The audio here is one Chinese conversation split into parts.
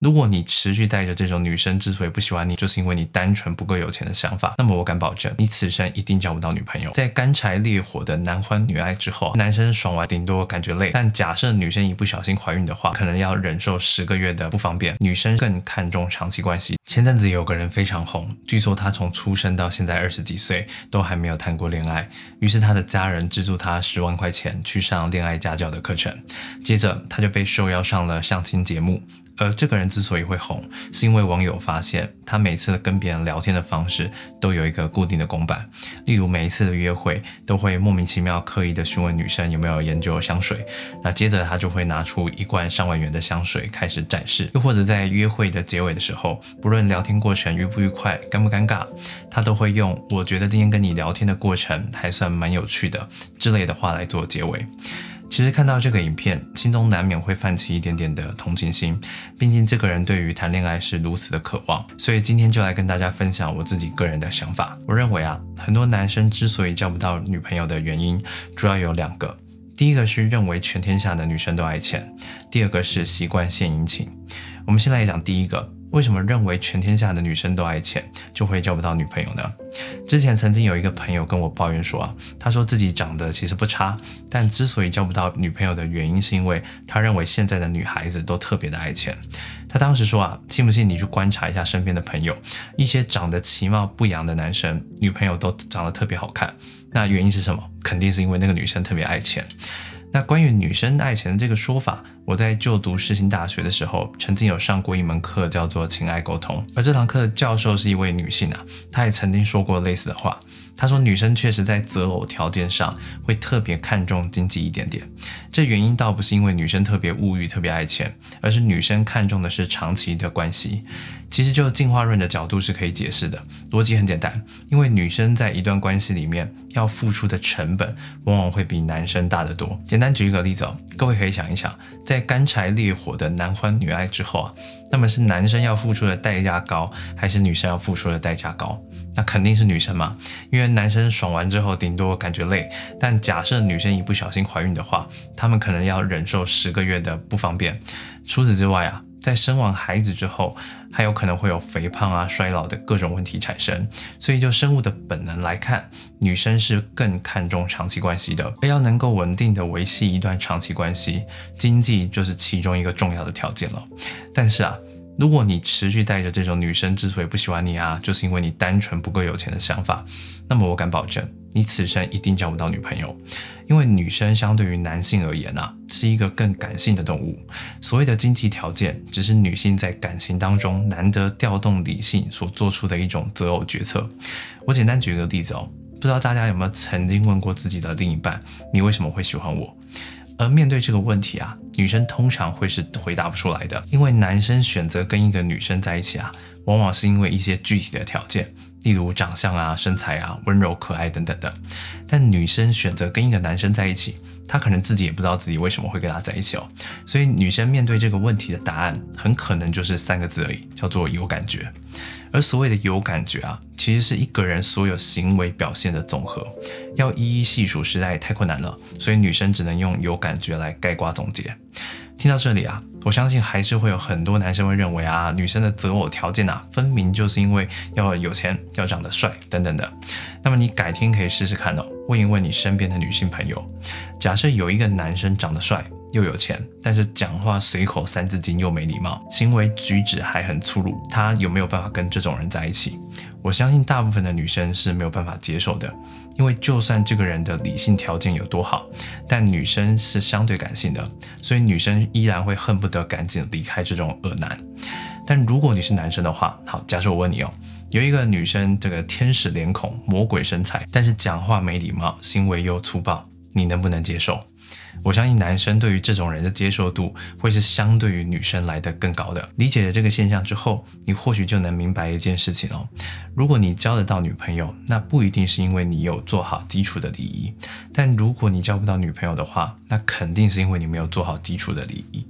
如果你持续带着这种女生之所以不喜欢你，就是因为你单纯不够有钱的想法，那么我敢保证，你此生一定交不到女朋友。在干柴烈火的男欢女爱之后，男生爽完顶多感觉累，但假设女生一不小心怀孕的话，可能要忍受十个月的不方便。女生更看重长期关系。前阵子有个人非常红，据说他从出生到现在二十几岁都还没有谈过恋爱，于是他的家人资助他十万块钱去上恋爱家教的课程，接着他就被受邀上了相亲节目。而这个人之所以会红，是因为网友发现他每次跟别人聊天的方式都有一个固定的公版，例如每一次的约会都会莫名其妙刻意的询问女生有没有研究香水，那接着他就会拿出一罐上万元的香水开始展示，又或者在约会的结尾的时候，不论聊天过程愉不愉快、尴不尴尬，他都会用“我觉得今天跟你聊天的过程还算蛮有趣的”之类的话来做结尾。其实看到这个影片，心中难免会泛起一点点的同情心。毕竟这个人对于谈恋爱是如此的渴望，所以今天就来跟大家分享我自己个人的想法。我认为啊，很多男生之所以交不到女朋友的原因，主要有两个。第一个是认为全天下的女生都爱钱，第二个是习惯献殷勤。我们先来讲第一个。为什么认为全天下的女生都爱钱，就会交不到女朋友呢？之前曾经有一个朋友跟我抱怨说啊，他说自己长得其实不差，但之所以交不到女朋友的原因，是因为他认为现在的女孩子都特别的爱钱。他当时说啊，信不信你去观察一下身边的朋友，一些长得其貌不扬的男生，女朋友都长得特别好看，那原因是什么？肯定是因为那个女生特别爱钱。那关于女生爱钱这个说法，我在就读世新大学的时候，曾经有上过一门课，叫做情爱沟通。而这堂课的教授是一位女性啊，她也曾经说过类似的话。她说，女生确实在择偶条件上会特别看重经济一点点。这原因倒不是因为女生特别物欲、特别爱钱，而是女生看重的是长期的关系。其实就进化论的角度是可以解释的，逻辑很简单，因为女生在一段关系里面要付出的成本往往会比男生大得多。简单举一个例子哦，各位可以想一想，在干柴烈火的男欢女爱之后啊，那么是男生要付出的代价高，还是女生要付出的代价高？那肯定是女生嘛，因为男生爽完之后顶多感觉累，但假设女生一不小心怀孕的话，他们可能要忍受十个月的不方便。除此之外啊。在生完孩子之后，还有可能会有肥胖啊、衰老的各种问题产生。所以就生物的本能来看，女生是更看重长期关系的。而要能够稳定的维系一段长期关系，经济就是其中一个重要的条件了。但是啊。如果你持续带着这种女生之所以不喜欢你啊，就是因为你单纯不够有钱的想法，那么我敢保证，你此生一定交不到女朋友。因为女生相对于男性而言啊，是一个更感性的动物。所谓的经济条件，只是女性在感情当中难得调动理性所做出的一种择偶决策。我简单举一个例子哦，不知道大家有没有曾经问过自己的另一半，你为什么会喜欢我？而面对这个问题啊，女生通常会是回答不出来的，因为男生选择跟一个女生在一起啊，往往是因为一些具体的条件，例如长相啊、身材啊、温柔可爱等等的。但女生选择跟一个男生在一起，她可能自己也不知道自己为什么会跟他在一起哦。所以女生面对这个问题的答案，很可能就是三个字而已，叫做有感觉。而所谓的有感觉啊，其实是一个人所有行为表现的总和，要一一细数实在太困难了，所以女生只能用有感觉来概括总结。听到这里啊，我相信还是会有很多男生会认为啊，女生的择偶条件啊，分明就是因为要有钱、要长得帅等等的。那么你改天可以试试看哦，问一问你身边的女性朋友，假设有一个男生长得帅。又有钱，但是讲话随口三字经又没礼貌，行为举止还很粗鲁，他有没有办法跟这种人在一起？我相信大部分的女生是没有办法接受的，因为就算这个人的理性条件有多好，但女生是相对感性的，所以女生依然会恨不得赶紧离开这种恶男。但如果你是男生的话，好，假设我问你哦，有一个女生这个天使脸孔、魔鬼身材，但是讲话没礼貌，行为又粗暴，你能不能接受？我相信男生对于这种人的接受度会是相对于女生来的更高的。理解了这个现象之后，你或许就能明白一件事情哦。如果你交得到女朋友，那不一定是因为你有做好基础的礼仪；但如果你交不到女朋友的话，那肯定是因为你没有做好基础的礼仪。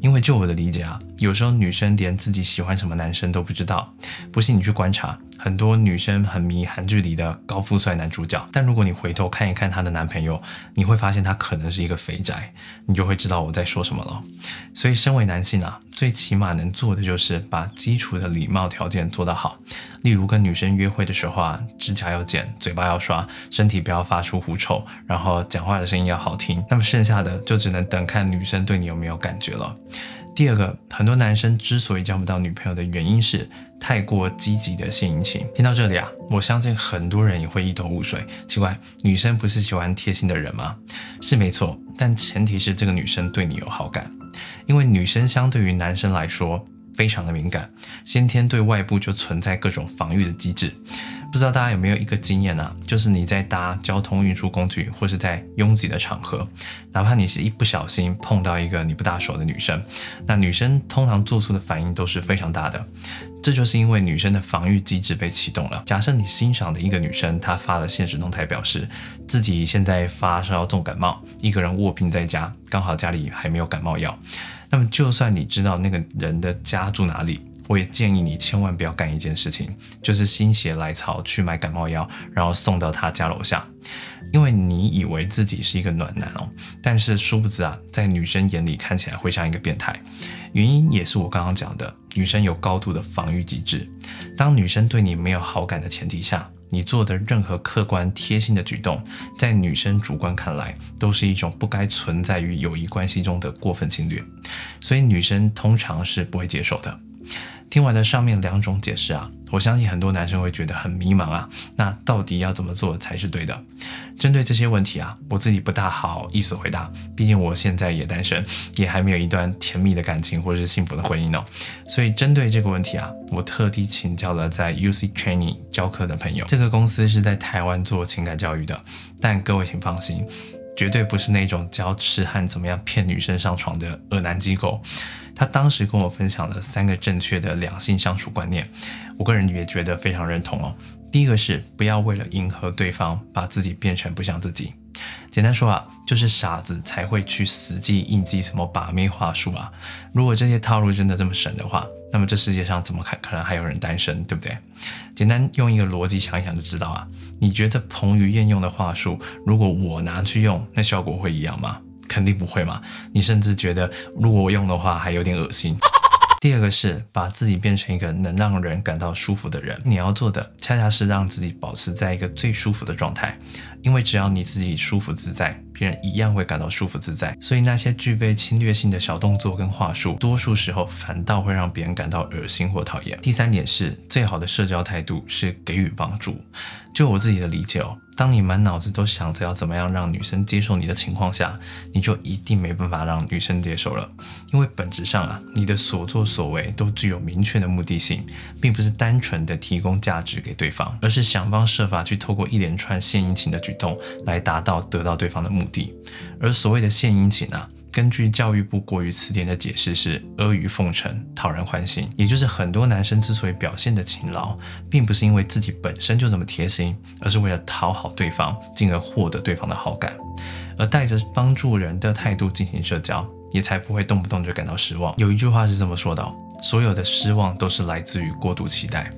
因为就我的理解啊，有时候女生连自己喜欢什么男生都不知道。不信你去观察，很多女生很迷韩剧里的高富帅男主角，但如果你回头看一看她的男朋友，你会发现他可能是一个肥宅，你就会知道我在说什么了。所以，身为男性啊，最起码能做的就是把基础的礼貌条件做得好。例如跟女生约会的时候啊，指甲要剪，嘴巴要刷，身体不要发出狐臭，然后讲话的声音要好听。那么剩下的就只能等看女生对你有没有感觉了。第二个，很多男生之所以交不到女朋友的原因是太过积极的献殷勤。听到这里啊，我相信很多人也会一头雾水。奇怪，女生不是喜欢贴心的人吗？是没错，但前提是这个女生对你有好感，因为女生相对于男生来说。非常的敏感，先天对外部就存在各种防御的机制。不知道大家有没有一个经验啊？就是你在搭交通运输工具，或是在拥挤的场合，哪怕你是一不小心碰到一个你不大熟的女生，那女生通常做出的反应都是非常大的。这就是因为女生的防御机制被启动了。假设你欣赏的一个女生，她发了现实动态，表示自己现在发烧重感冒，一个人卧病在家，刚好家里还没有感冒药。那么，就算你知道那个人的家住哪里，我也建议你千万不要干一件事情，就是心血来潮去买感冒药，然后送到他家楼下，因为你以为自己是一个暖男哦，但是殊不知啊，在女生眼里看起来会像一个变态。原因也是我刚刚讲的，女生有高度的防御机制，当女生对你没有好感的前提下。你做的任何客观贴心的举动，在女生主观看来，都是一种不该存在于友谊关系中的过分侵略，所以女生通常是不会接受的。听完了上面两种解释啊，我相信很多男生会觉得很迷茫啊。那到底要怎么做才是对的？针对这些问题啊，我自己不大好意思回答，毕竟我现在也单身，也还没有一段甜蜜的感情或者是幸福的婚姻哦。所以针对这个问题啊，我特地请教了在 UC Training 教课的朋友。这个公司是在台湾做情感教育的，但各位请放心，绝对不是那种教痴汉怎么样骗女生上床的恶男机构。他当时跟我分享了三个正确的两性相处观念，我个人也觉得非常认同哦。第一个是不要为了迎合对方，把自己变成不像自己。简单说啊，就是傻子才会去死记硬记什么把妹话术啊。如果这些套路真的这么神的话，那么这世界上怎么可可能还有人单身，对不对？简单用一个逻辑想一想就知道啊。你觉得彭于晏用的话术，如果我拿去用，那效果会一样吗？肯定不会嘛！你甚至觉得如果我用的话还有点恶心。第二个是把自己变成一个能让人感到舒服的人，你要做的恰恰是让自己保持在一个最舒服的状态，因为只要你自己舒服自在，别人一样会感到舒服自在。所以那些具备侵略性的小动作跟话术，多数时候反倒会让别人感到恶心或讨厌。第三点是最好的社交态度是给予帮助。就我自己的理解哦。当你满脑子都想着要怎么样让女生接受你的情况下，你就一定没办法让女生接受了。因为本质上啊，你的所作所为都具有明确的目的性，并不是单纯的提供价值给对方，而是想方设法去透过一连串献殷勤的举动来达到得到对方的目的。而所谓的献殷勤啊。根据教育部国语词典的解释是阿谀奉承、讨人欢心，也就是很多男生之所以表现的勤劳，并不是因为自己本身就这么贴心，而是为了讨好对方，进而获得对方的好感，而带着帮助人的态度进行社交，也才不会动不动就感到失望。有一句话是这么说的：所有的失望都是来自于过度期待。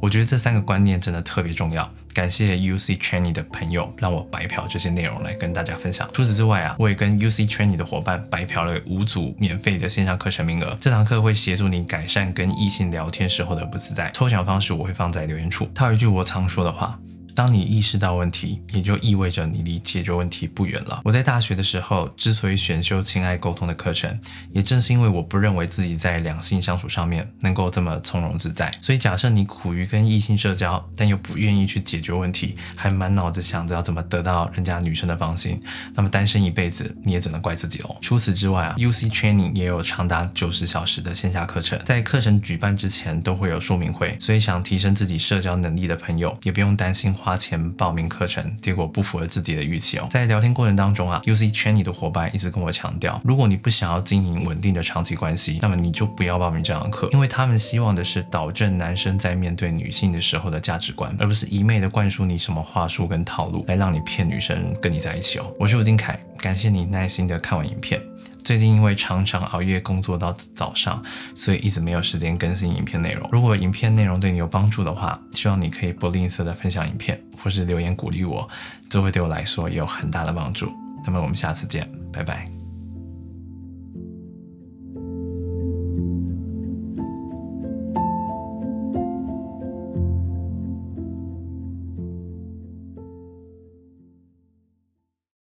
我觉得这三个观念真的特别重要。感谢 UC Training 的朋友让我白嫖这些内容来跟大家分享。除此之外啊，我也跟 UC Training 的伙伴白嫖了五组免费的线上课程名额。这堂课会协助你改善跟异性聊天时候的不自在。抽奖方式我会放在留言处。套一句我常说的话。当你意识到问题，也就意味着你离解决问题不远了。我在大学的时候之所以选修情爱沟通的课程，也正是因为我不认为自己在两性相处上面能够这么从容自在。所以，假设你苦于跟异性社交，但又不愿意去解决问题，还满脑子想着要怎么得到人家女生的芳心，那么单身一辈子你也只能怪自己喽。除此之外啊，UC Training 也有长达九十小时的线下课程，在课程举办之前都会有说明会，所以想提升自己社交能力的朋友也不用担心花。花钱报名课程，结果不符合自己的预期哦。在聊天过程当中啊，UC 圈里的伙伴一直跟我强调，如果你不想要经营稳定的长期关系，那么你就不要报名这堂课，因为他们希望的是导正男生在面对女性的时候的价值观，而不是一昧的灌输你什么话术跟套路来让你骗女生跟你在一起哦。我是吴金凯，感谢你耐心的看完影片。最近因为常常熬夜工作到早上，所以一直没有时间更新影片内容。如果影片内容对你有帮助的话，希望你可以不吝啬的分享影片，或是留言鼓励我，这会对我来说也有很大的帮助。那么我们下次见，拜拜。